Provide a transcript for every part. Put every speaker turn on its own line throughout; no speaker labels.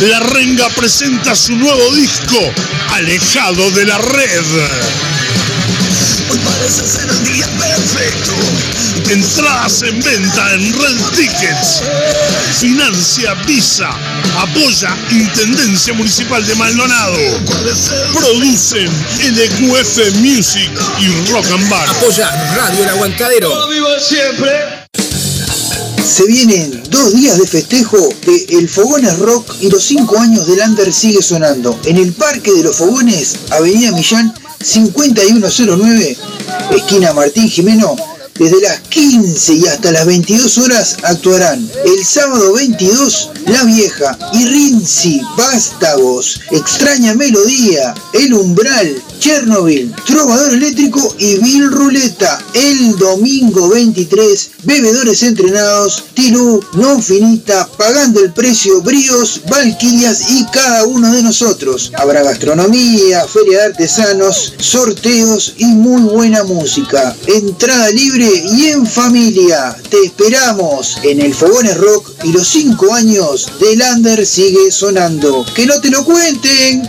La Renga presenta su nuevo disco, Alejado de la Red.
Hoy parece ser el día perfecto.
Entradas en venta en Red Tickets. Financia Visa. Apoya Intendencia Municipal de Maldonado. Producen LQF Music y Rock and Bar.
Apoya Radio El Aguantadero.
¡Vivo siempre!
Se vienen dos días de festejo de El Fogones Rock y los cinco años del Under sigue sonando en el Parque de los Fogones, Avenida Millán 5109, esquina Martín Jimeno. Desde las 15 y hasta las 22 horas actuarán el sábado 22 La Vieja y Rinzi Vástagos, Extraña Melodía, El Umbral, Chernobyl, Trovador Eléctrico y Bill Ruleta. El domingo 23, Bebedores Entrenados, Tilú, Non Finita, Pagando el Precio, Bríos, Valquirias y cada uno de nosotros. Habrá gastronomía, feria de artesanos, sorteos y muy buena música. Entrada libre y en familia. Te esperamos en el Fogones Rock y los 5 años de Lander sigue sonando. ¡Que no te lo cuenten!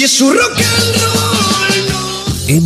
Si es su rock and roll.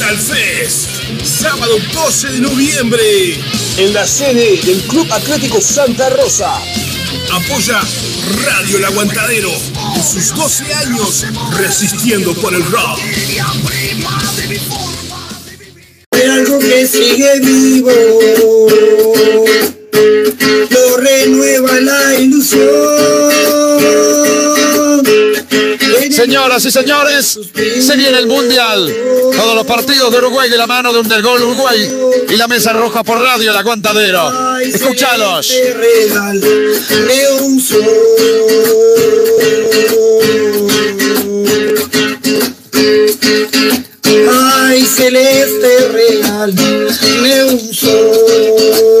Metal Fest, sábado 12 de noviembre,
En la sede del Club Atlético Santa Rosa.
Apoya Radio El Aguantadero en sus 12 años resistiendo por el rock.
Hay algo que sigue vivo,
Señoras y señores, se viene el Mundial. Todos los partidos de Uruguay de la mano de un del gol Uruguay y la mesa roja por radio, el aguantadero. Escúchalos.
Ay, celeste real, un sol.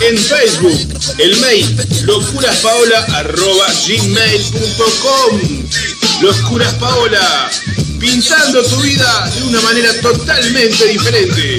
En Facebook, el mail locuraspaola.gmail.com Locuras Paola. Pintando tu vida de una manera totalmente diferente.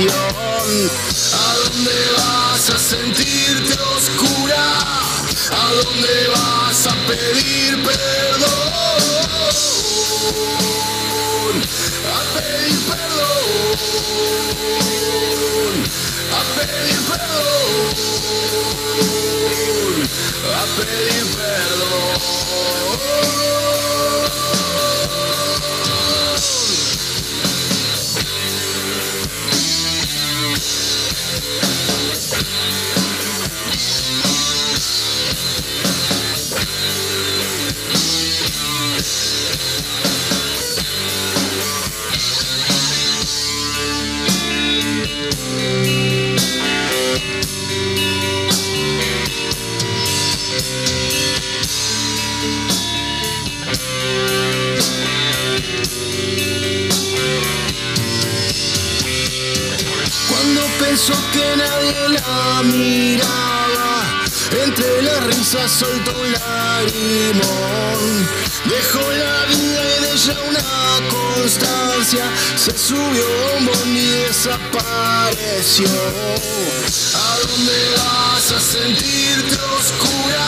¿A dónde vas a sentirte oscura? ¿A dónde vas a pedir perdón? A pedir perdón, a pedir perdón, entre las risas soltó un lagrimón. Dejó la vida y de ella una constancia, se subió un y desapareció. ¿A dónde vas a sentirte oscura?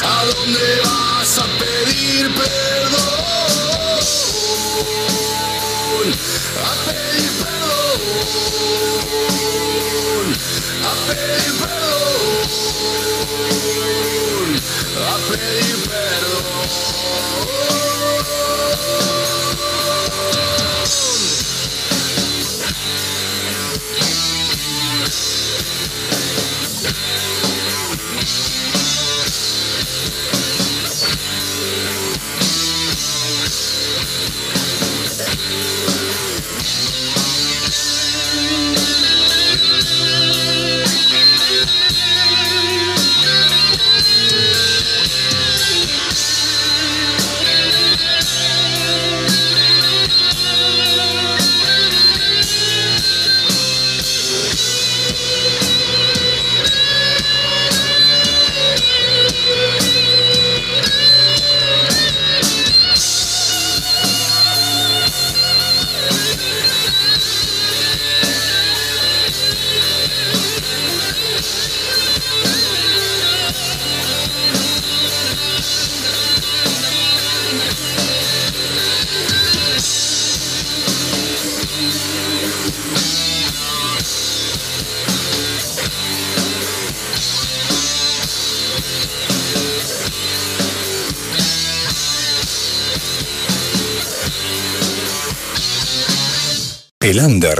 ¿A dónde vas a pedir perdón?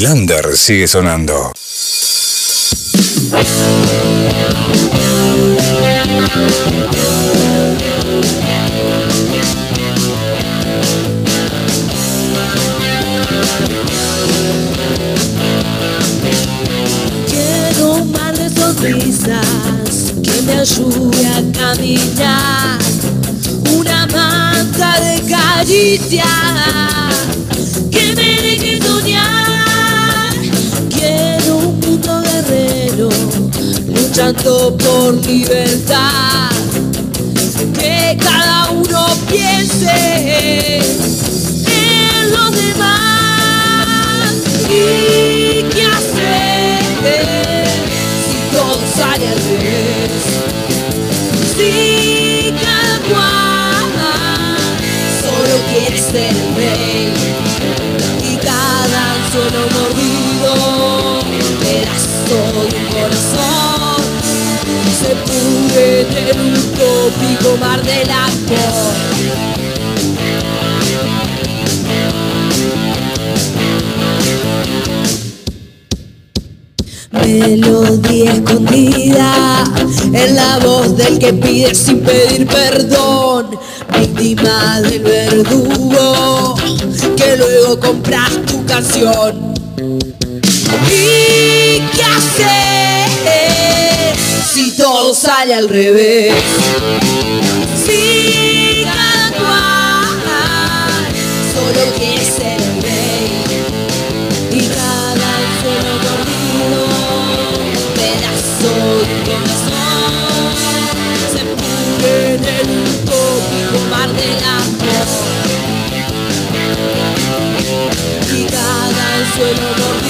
El under sigue sonando. Por
libertad. Que cada uno piense en los demás. ¿Y qué hacer si todo sale al revés? Si cada cual solo quiere ser el rey y cada solo se pudre en un utópico mar del amor. Melodía escondida en la voz del que pide sin pedir perdón, víctima del verdugo que luego compras tu canción. ¿Y qué hacer si todo sale al revés? Si cual solo ser el rey y cada solo dormido pedazo de corazón se pudre en el utópico mar del amor y cada suelo mordido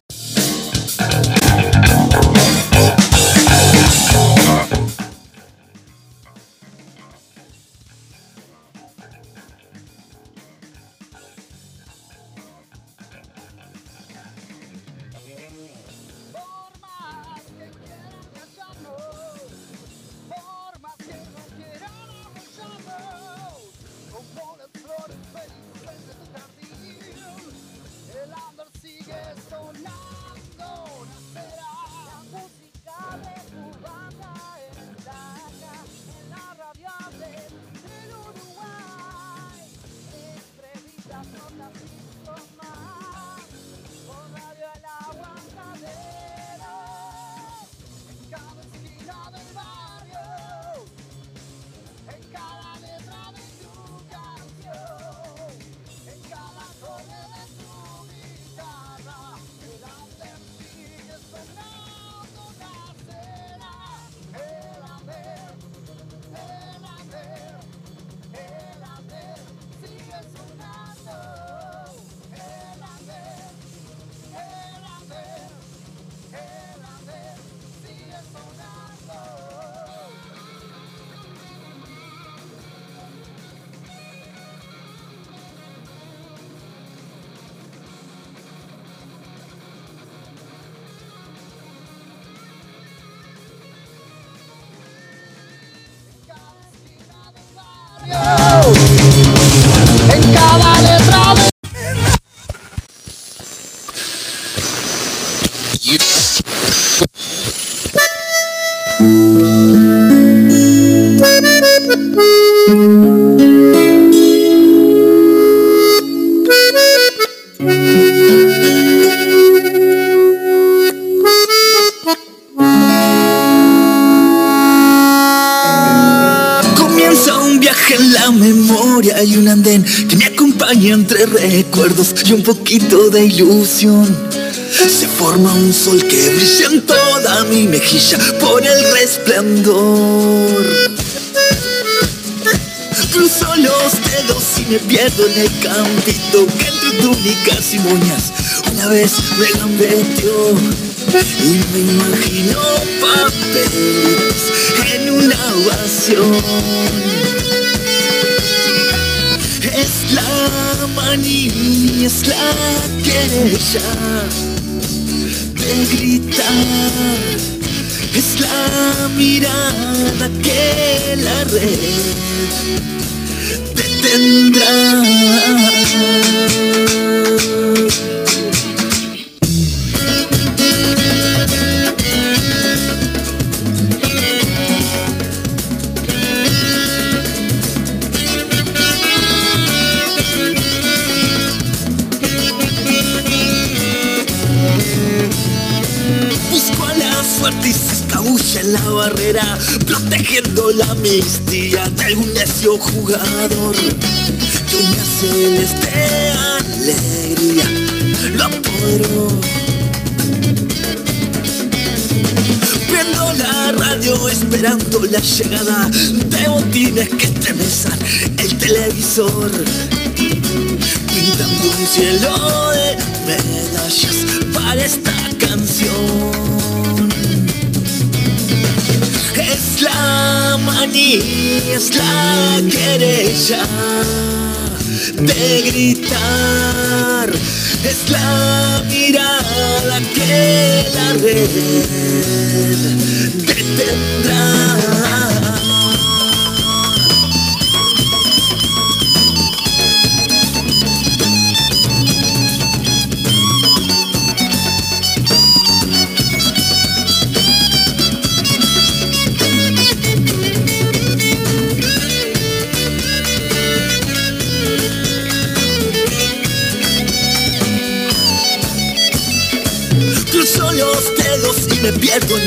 Viaje en la memoria y un andén que me acompaña
entre recuerdos y un poquito de ilusión. Se forma un sol que brilla en toda mi mejilla por el resplandor. Cruzo los dedos y me pierdo en el campito que entre túnicas y moñas una vez me gambeteó. Y me imagino papeles en una ovación. Es la manía, es la queja de gritar. Es la mirada que la red detendrá. La amnistía de algún necio jugador. Y una celeste alegría lo apoderó. Prendo la radio esperando la llegada de botines que estremezan el televisor pintando un cielo de medallas para esta canción. La manía, es la querella de gritar, es la mirada que la red detendrá.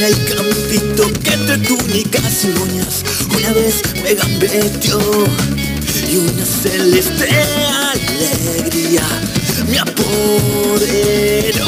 El campito que entre túnicas y moñas una vez me gambeteó y una celeste alegría me apoderó.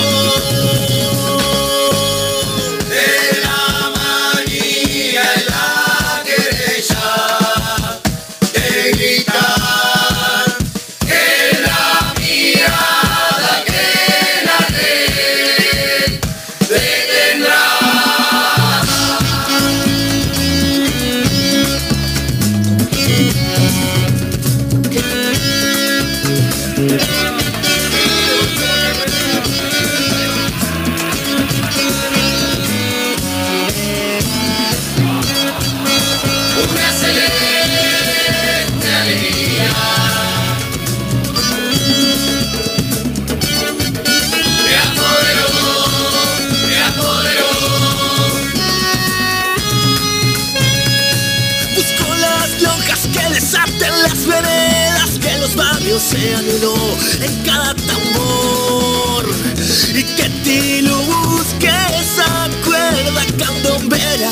Candombera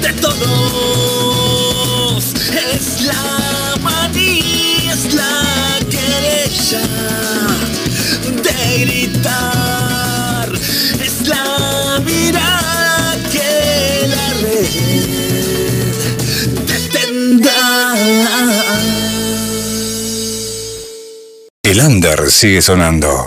de todos. Es la manía, es la querella de gritar. Es la mirada que la red detendrá.
El under sigue sonando.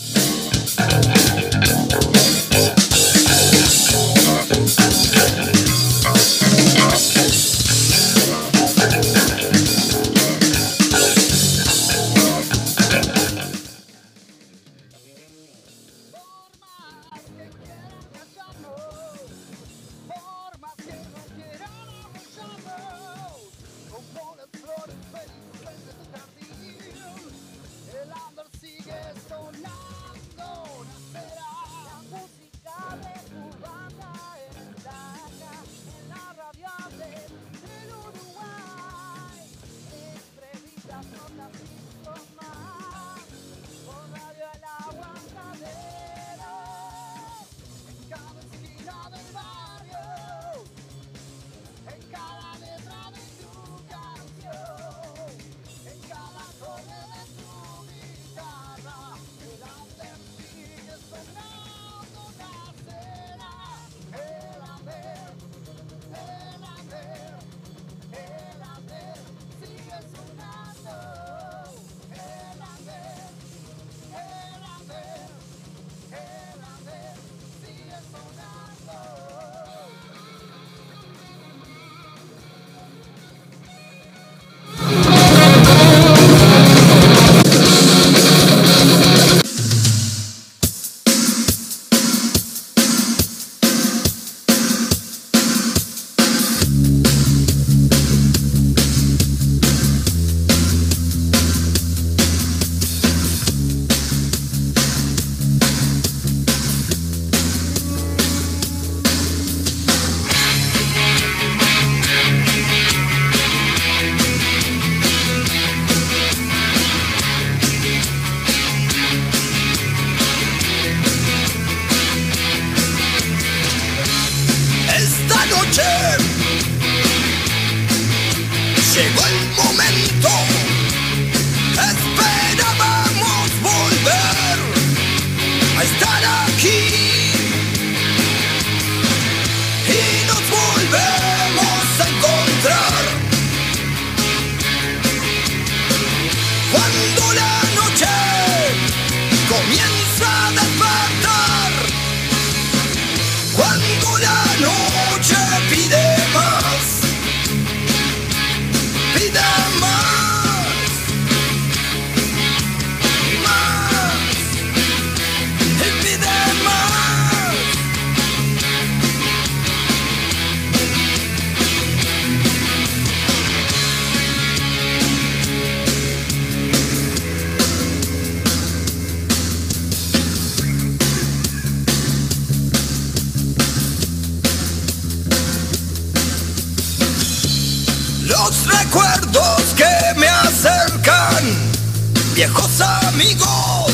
Viejos amigos.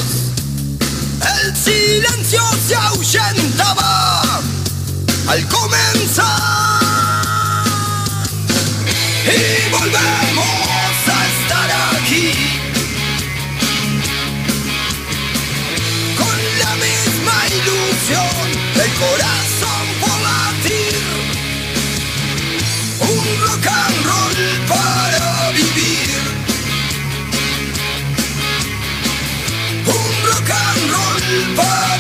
El silencio se ahuyentaba al comenzar. Y volvemos a estar aquí. Con la misma ilusión, el corazón and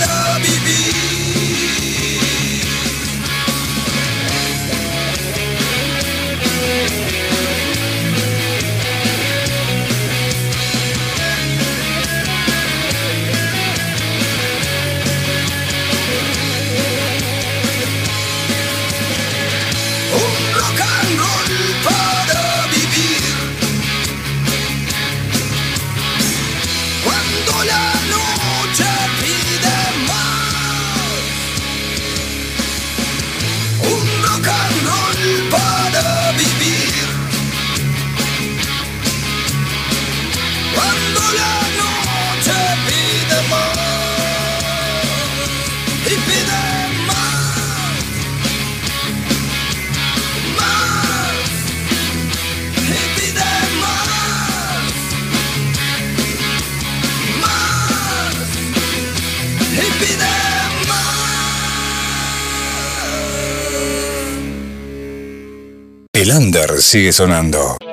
sigue sonando.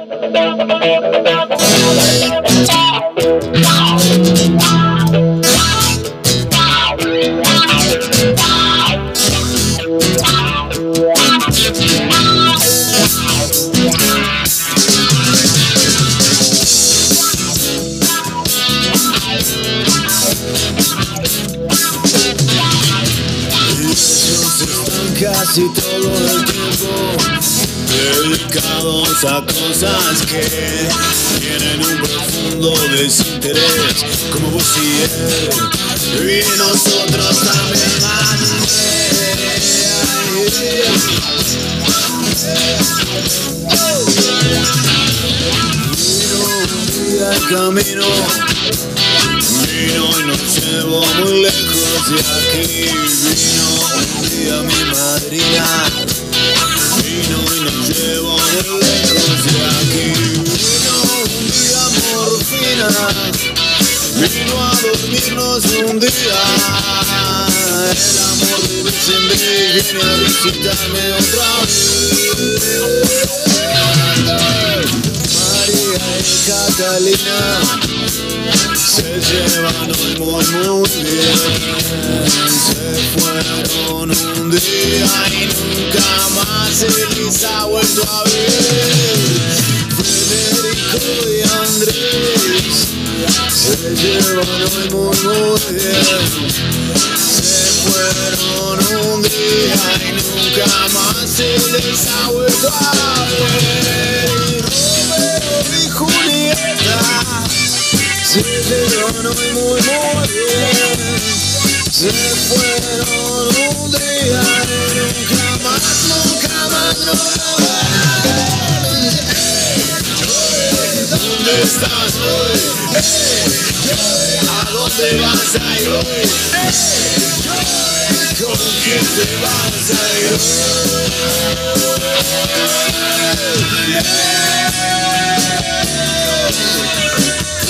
Que tienen un profundo desinterés, como vos y él, y nosotros también. Vino un día camino Vino y nos llevó muy lejos de aquí. Vino un día mi madrina. Vino y nos llevó muy lejos de aquí. Vino un día morfina. Vino a dormirnos un día. El amor de viene a visitarme otra vez. María y Catalina se llevan hoy muy muy bien. Se fueron un día y nunca más se les ha vuelto a ver. Federico y Andrés se llevan hoy muy muy bien. Se fueron un día y nunca más se les ha vuelto a ver. Romeo y Julieta se llevan hoy muy bien Se fueron un día y nunca más, nunca más, no ¿Dónde estás hoy? ¿A dónde vas a ir hoy? ¿Con quién te vas a ir Las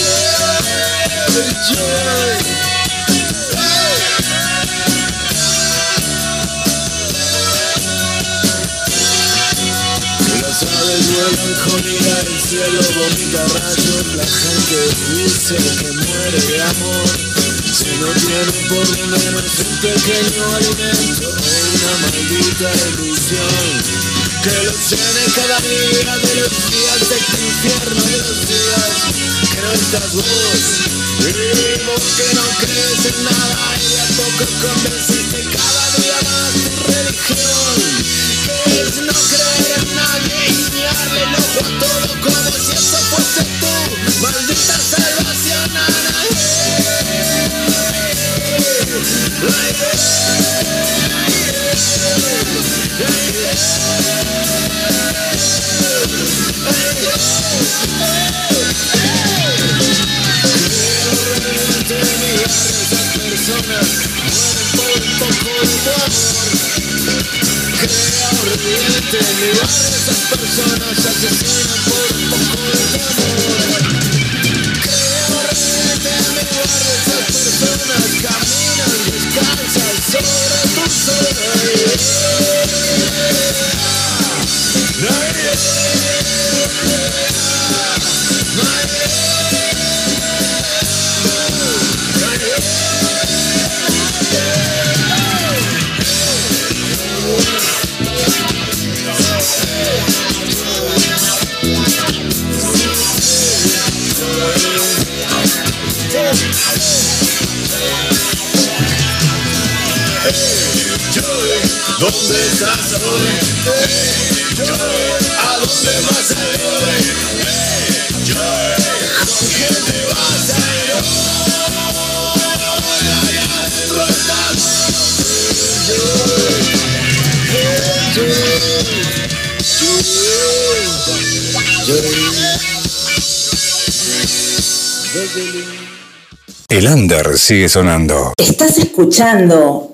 ira, el cielo vomita rayos, la gente dice que muere de amor. Si no tiene por lo menos un pequeño alimento, una maldita ilusión que los llene cada día de los días de este infierno de los días que no estás vos. Vos que no crees en nada y de a poco convenciste cada día más tu religión, que es no creer en nadie y guiarle el ojo a todo como si eso fuese tu maldita salvación. Ana. personas En mi barrio, esas personas se asesinan por un poco de amor. Crea un reviente en mi barrio, esas personas caminan descalzas sobre tu ¿Dónde
El under sigue sonando.
Estás escuchando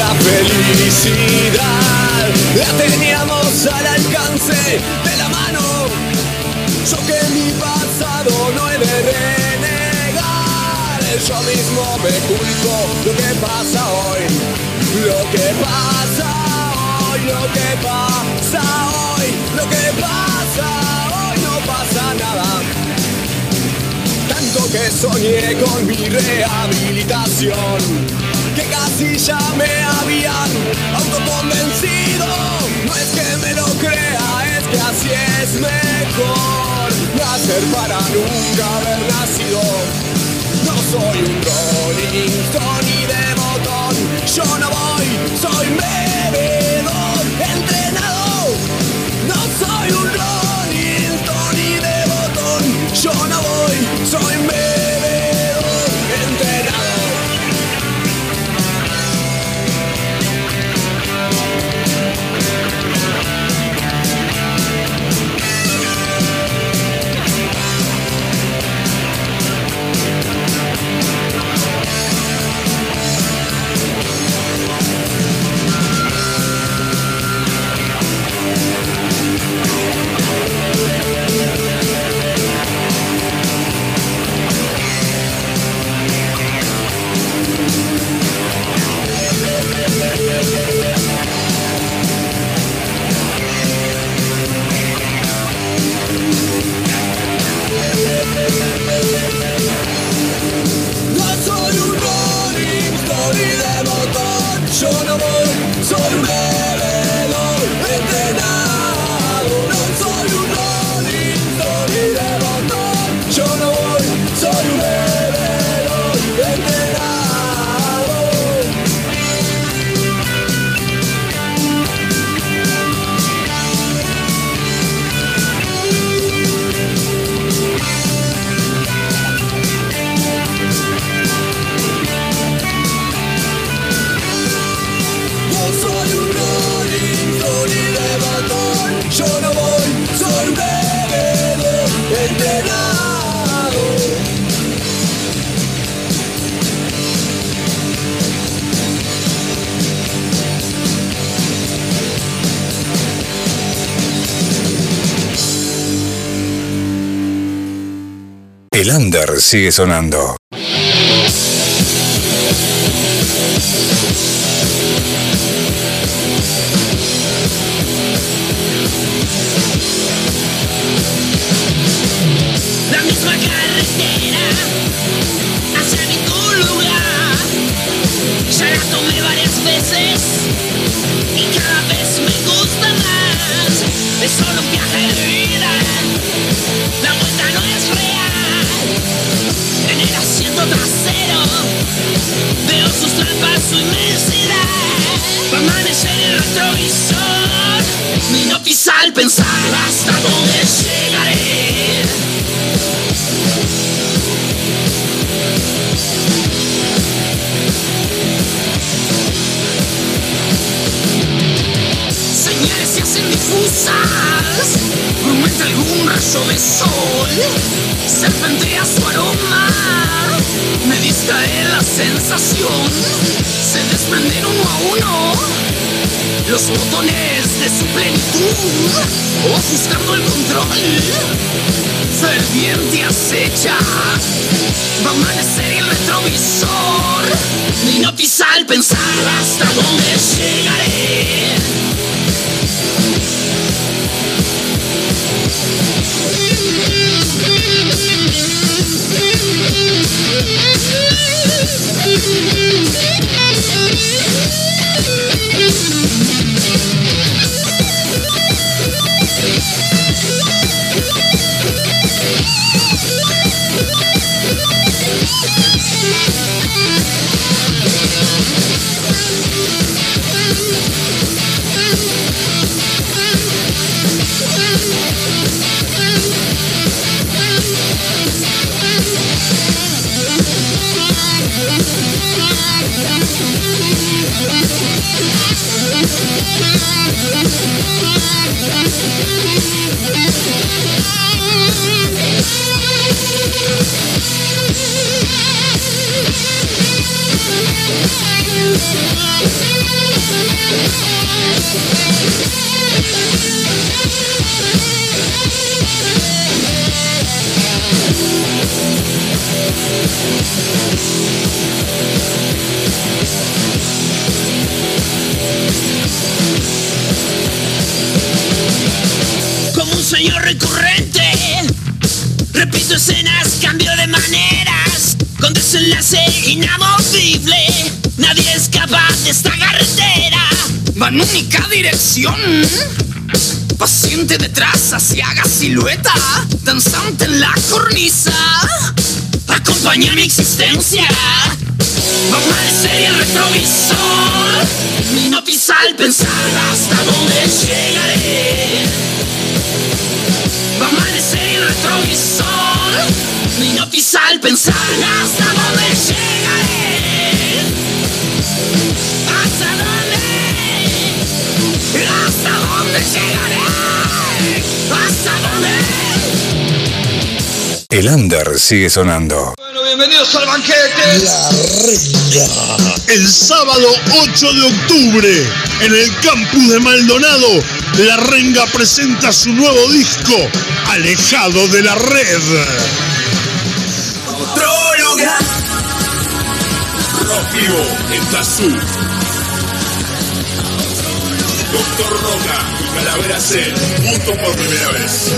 La felicidad la teníamos al alcance de la mano. Yo que mi pasado no he de renegar. Yo mismo me culpo lo que pasa hoy. Lo que pasa hoy, lo que pasa hoy, lo que pasa hoy no pasa nada. Tanto que soñé con mi rehabilitación que casi ya me habían autoconvencido. No es que me lo crea, es que así es mejor. Nacer para nunca haber nacido. No soy un Rolling Stone ni de botón. Yo no voy, soy bebedor,
entrenador. Under sigue sonando. Silueta, danzante en la cornisa. Acompaña mi existencia. A aparecer el retrovisor. Mi noticia al pensar hasta dónde llegaré. Va a amanecer el retrovisor. Mi noticia al pensar hasta dónde llegaré. Hasta. Hasta dónde llegaré. Hasta dónde.
El under sigue sonando.
Bienvenidos al banquete.
El sábado 8 de octubre, en el campus de Maldonado, La Renga presenta su nuevo disco, Alejado de la Red.
Otro lugar.
Rock vivo en Tazú. Doctor Roca y Calavera Zen juntos por primera vez.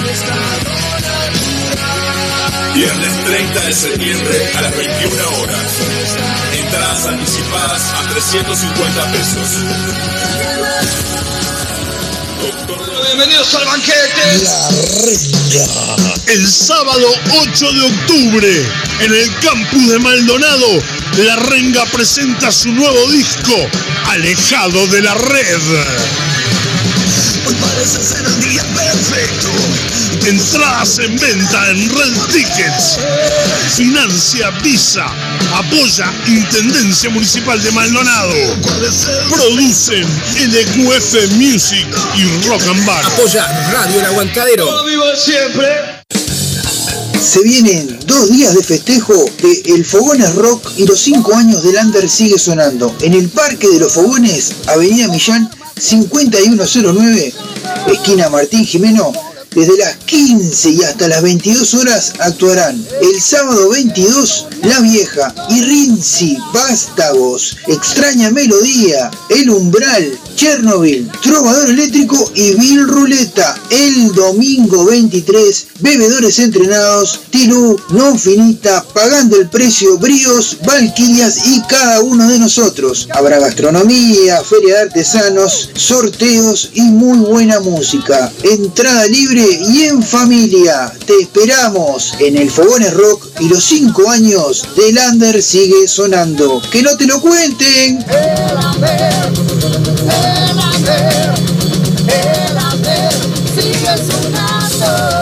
Viernes 30 de septiembre a las 21 horas. Entradas anticipadas a 350 pesos.
Bienvenidos al banquete.
El sábado 8 de octubre, en el campus de Maldonado, La Renga presenta su nuevo disco, Alejado de la Red.
Hoy parece ser el día perfecto.
Entradas en venta en Red Tickets. Financia Visa. Apoya Intendencia Municipal de Maldonado. Producen LQF Music y Rock and Bar.
Apoya Radio El Aguantadero.
¡Vivo siempre!
Se vienen dos días de festejo de El Fogones Rock y los 5 años del Under sigue sonando. En el Parque de los Fogones, Avenida Millán 5109, esquina Martín Jimeno. Desde las 15 y hasta las 22 horas actuarán el sábado 22 La Vieja y Rinzi, Vástagos, Extraña Melodía, El Umbral, Chernobyl, Trovador Eléctrico y Bill Ruleta. El domingo 23, Bebedores Entrenados, Tilú, Non Finita, Pagando el Precio, Bríos, Valquirias y cada uno de nosotros. Habrá gastronomía, feria de artesanos, sorteos y muy buena música. Entrada libre y en familia. Te esperamos en el Fogones Rock y los 5 años de Lander sigue sonando. Que no te lo cuenten.
Llegó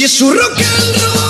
Si es rock and roll.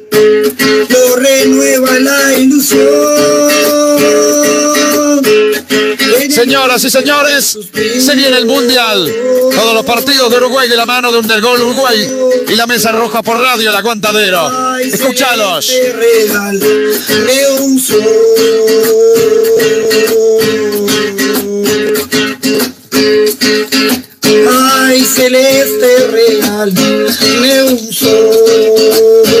Señoras y señores, se viene el Mundial. Todos los partidos de Uruguay de la mano de un del gol Uruguay y la mesa roja por radio El Aguantadero.
Sol. Ay, celeste real un sol.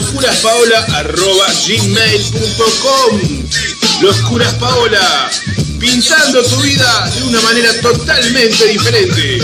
locuraspaola.gmail.com Locuras Paola, pintando tu vida de una manera totalmente diferente.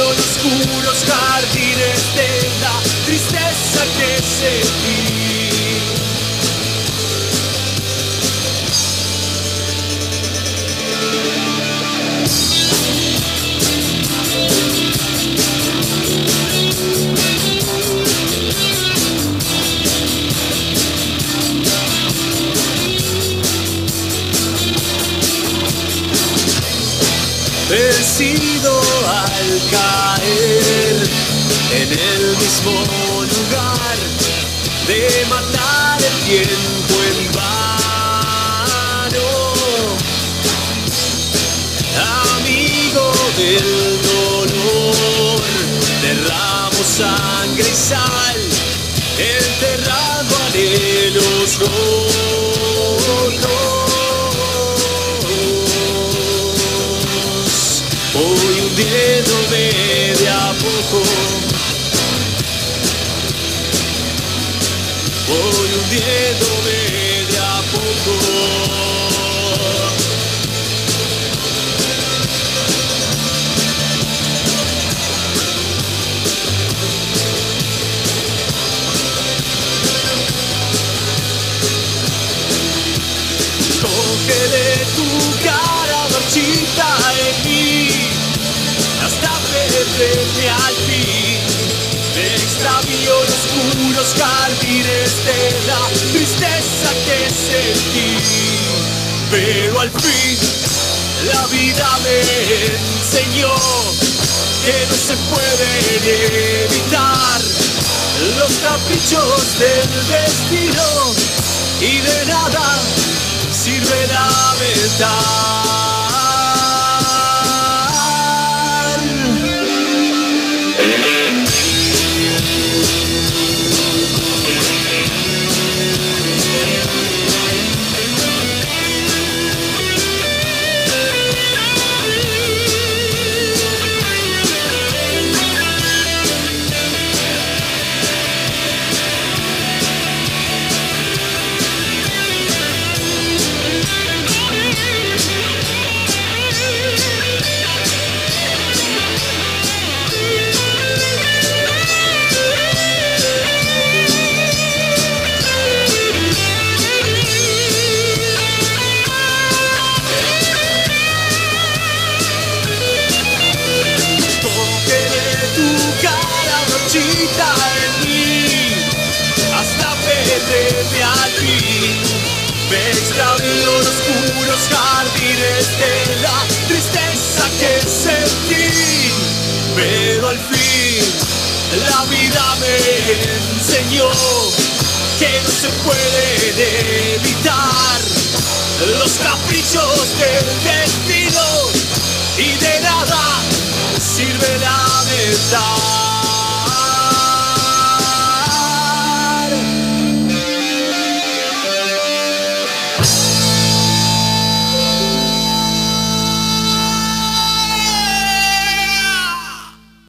oscuros jardines de la tristeza que sentí. En el mismo lugar de matar el tiempo en vano. Amigo del dolor, derramo sangre y sal, enterrando anhelos rotos. Voy hundiéndome Voy hundiéndome de tu cara marchita en mí hasta al fin. Me extravío en oscuros jardines de la tristeza que sentí. Pero al fin la vida me enseñó que no se pueden evitar los caprichos del destino y de nada sirve lamentar.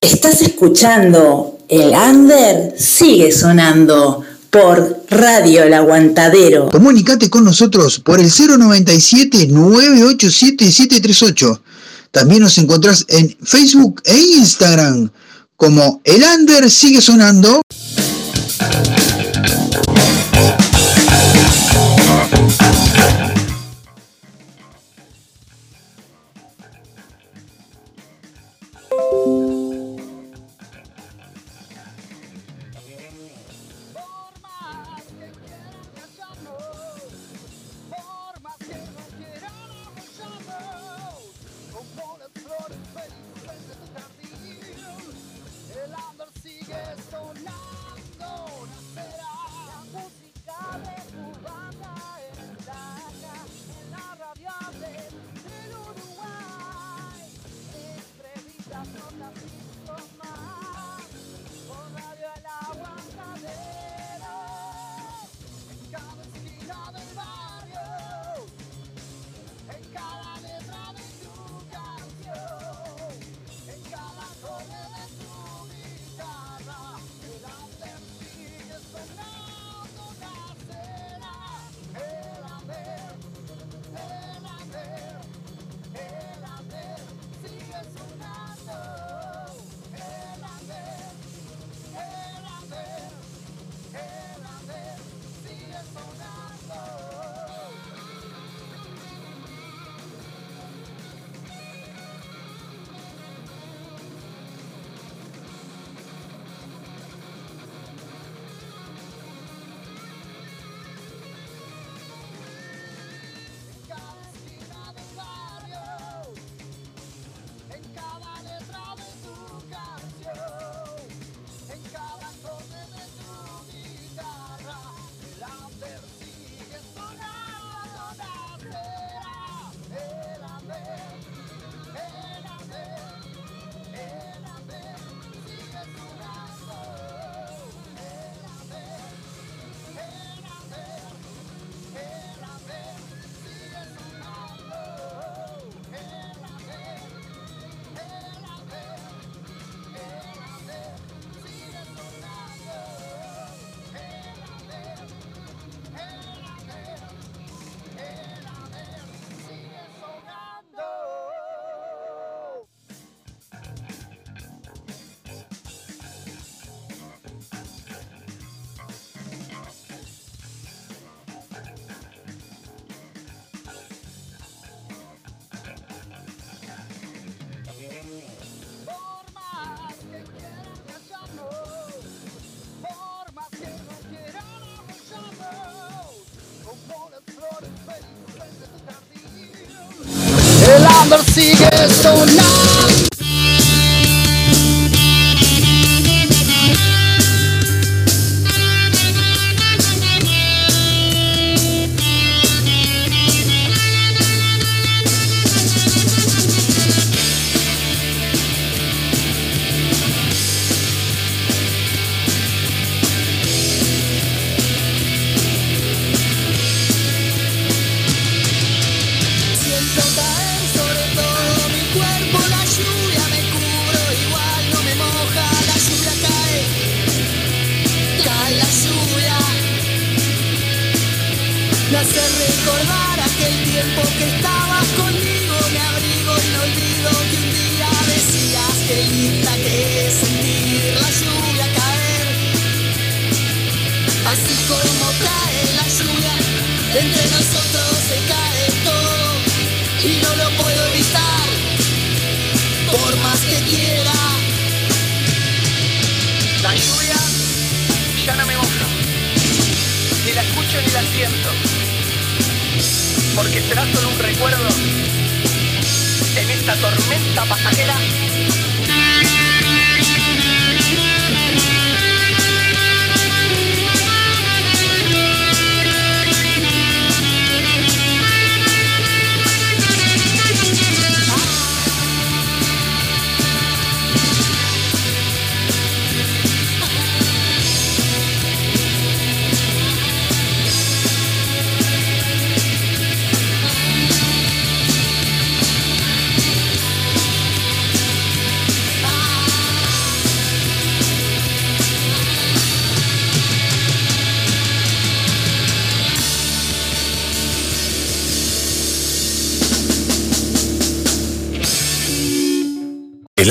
Estás escuchando El Under sigue sonando por Radio El Aguantadero.
Comunicate con nosotros por el 097-987-738. También nos encontrás en Facebook e Instagram como El Under sigue sonando.
Siegestonat.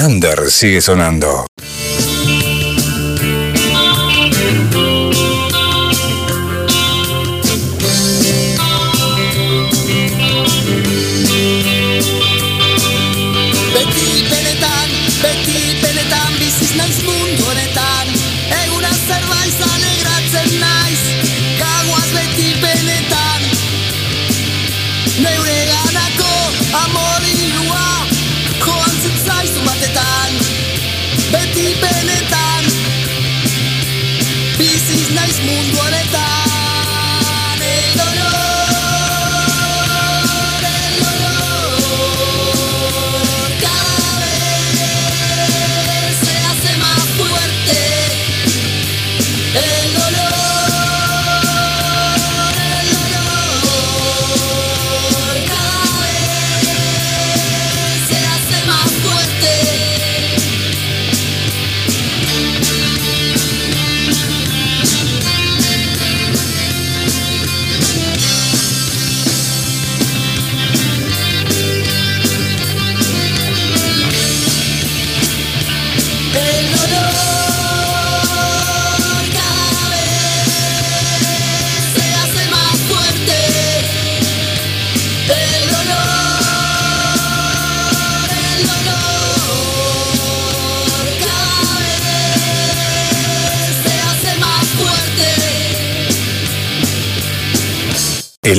Under sigue sonando.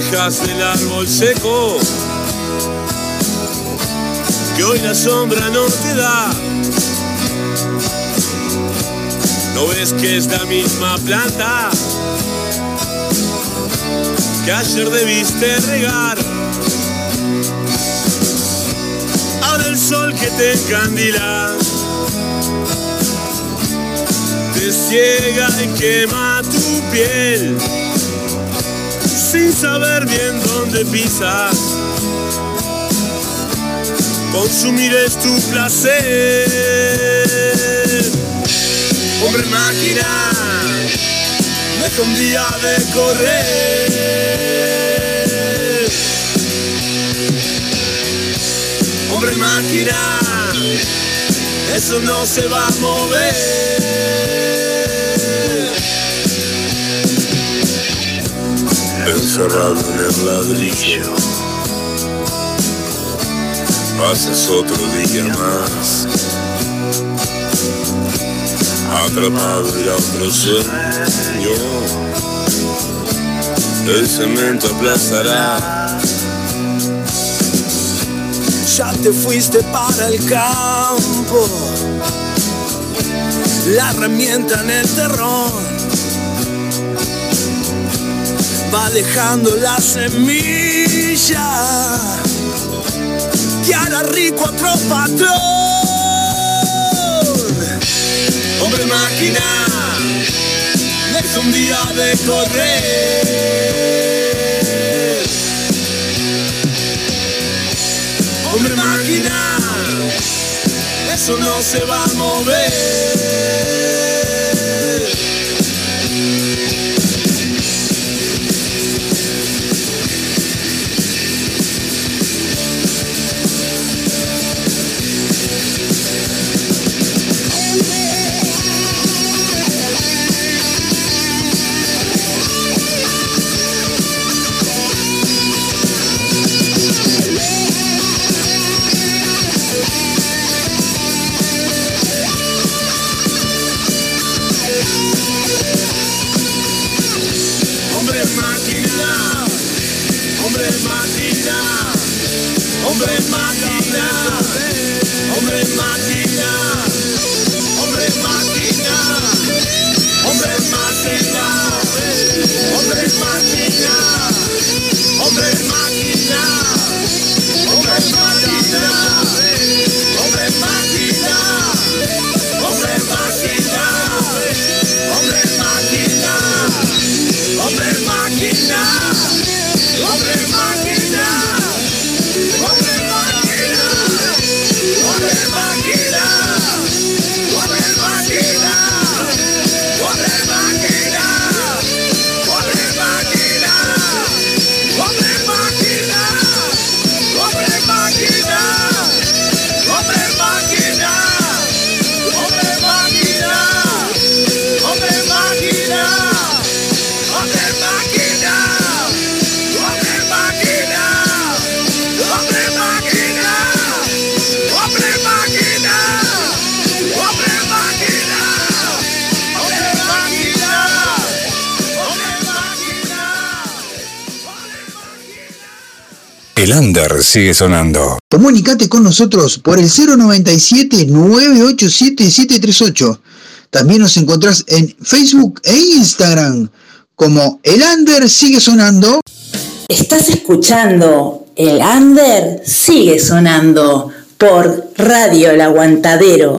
quejas del árbol seco, que hoy la sombra no te da. ¿No ves que es la misma planta que ayer debiste regar? Ahora el sol que te encandila te ciega y quema tu piel sin saber bien dónde pisas. Consumir es tu placer. Hombre máquina, deja un día de correr. Hombre máquina, eso no se va a mover. Encerrado en el ladrillo. Pasas otro día más, atrapado en otro. El cemento aplastará. Ya te fuiste para el campo, la herramienta en el terrón va dejando la semilla que hará rico a otro patrón. Hombre máquina, deja un día de correr. Hombre máquina, eso no se va a mover. Martina.
El under sigue sonando.
Comunicate con nosotros por el 097-987-738. También nos encontrás en Facebook e Instagram como El Under Sigue Sonando.
Estás escuchando El Under sigue sonando por Radio El Aguantadero.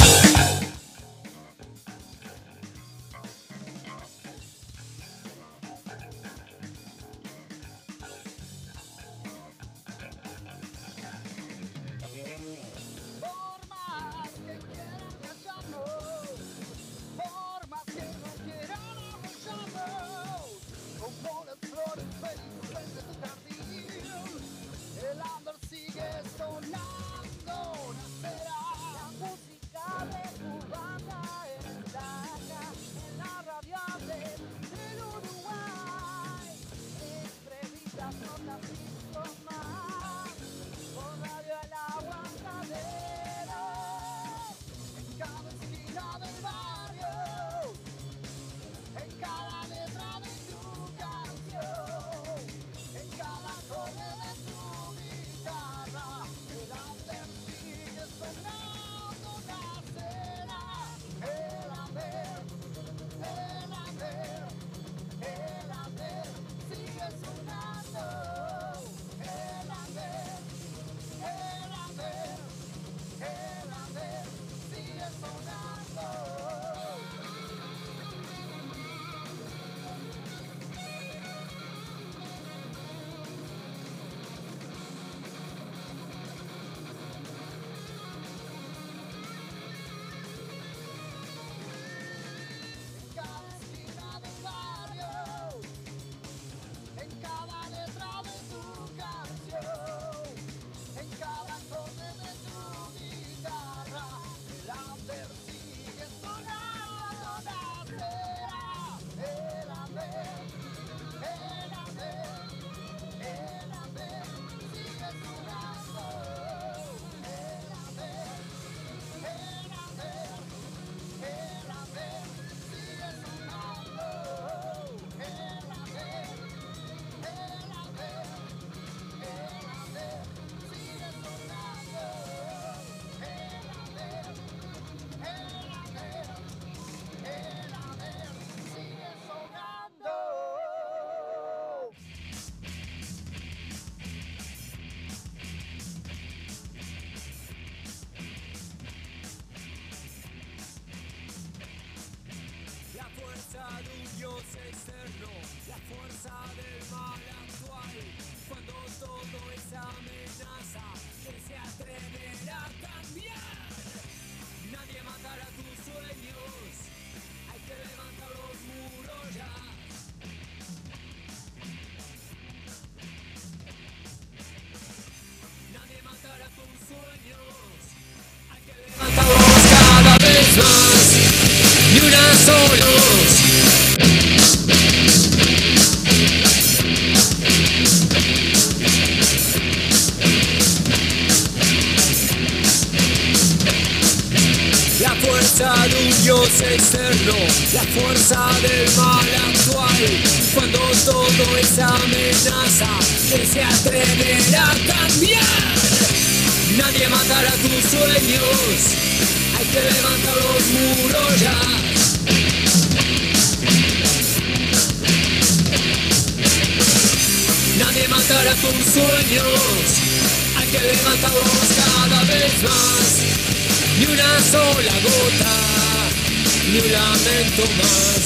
Lamento más.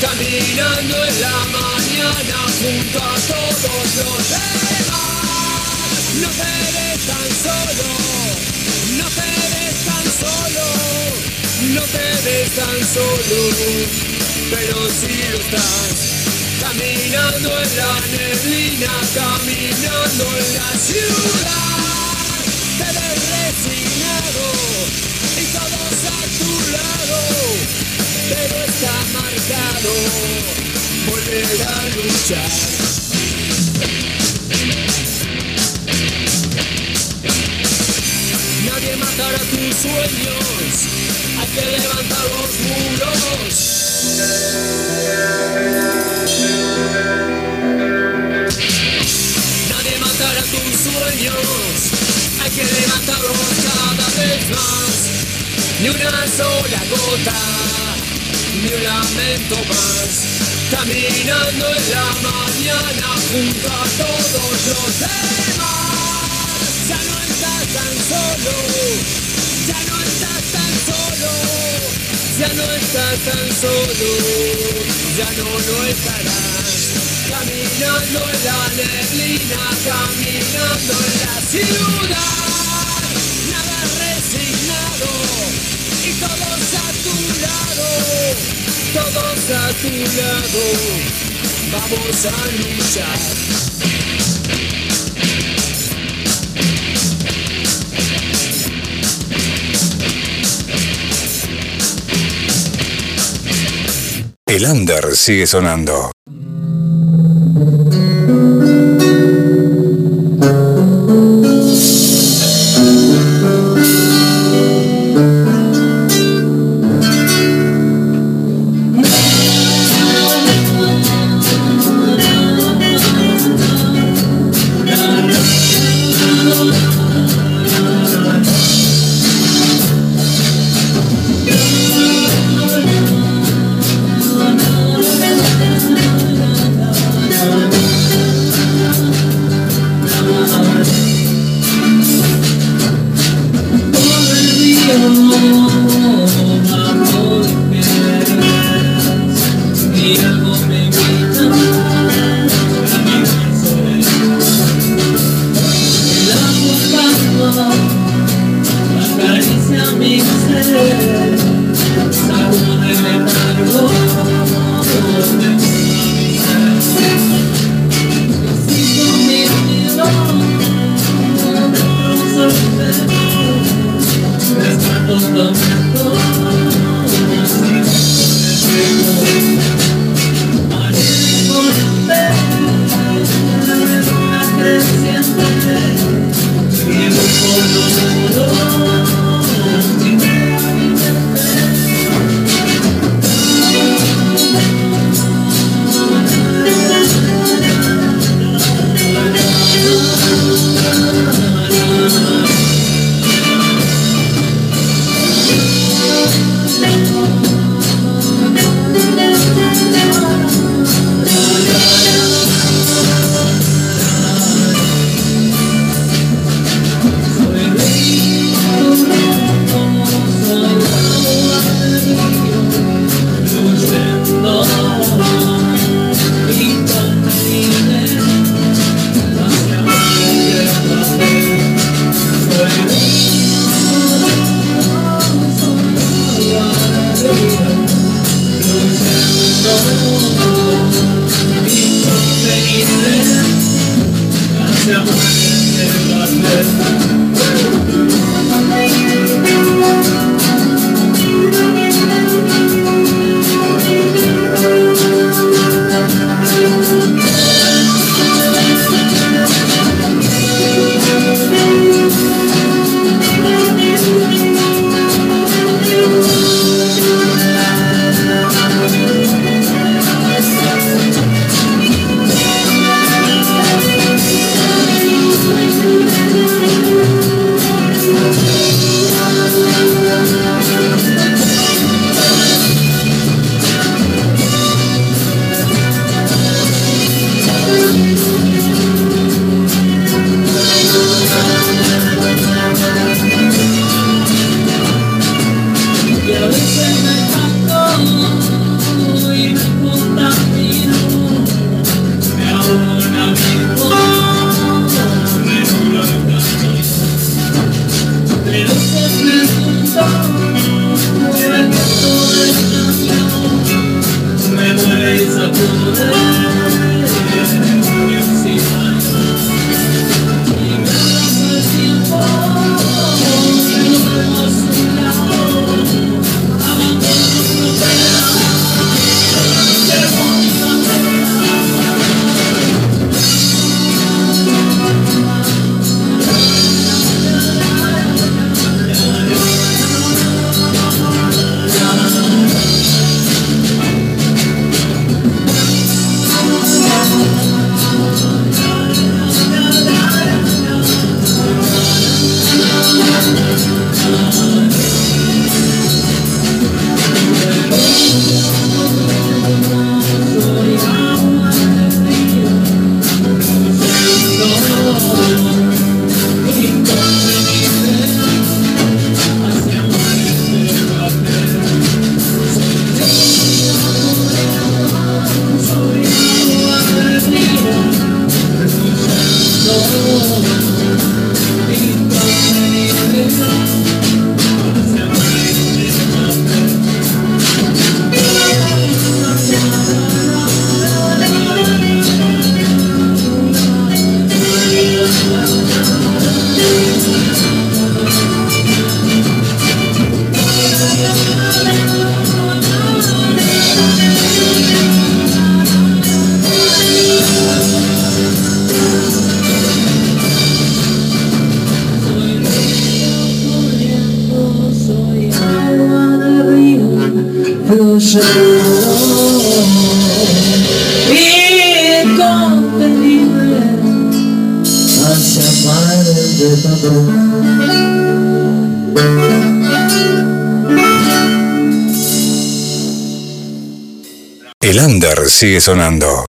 Caminando en la mañana junto a todos los demás. No te ves tan solo, no te ves tan solo, no te ves tan solo, pero sí lo estás. Caminando en la neblina, caminando en la ciudad, te ves resignado y todos a tu lado, pero está marcado volver a luchar. Nadie matará tus sueños, hay que levantar los muros. Nadie matará tus sueños, hay que levantarlos cada vez más. Ni una sola gota, ni lamento más. Caminando en la mañana junto a todos los demás. Ya no estás tan solo, ya no estás tan solo, ya no estás tan solo, ya no lo estarás. Caminando en la neblina, caminando en la ciudad, nada resignado y lado, todos a tu lado, vamos a luchar.
El under sigue sonando.
Sigue sonando.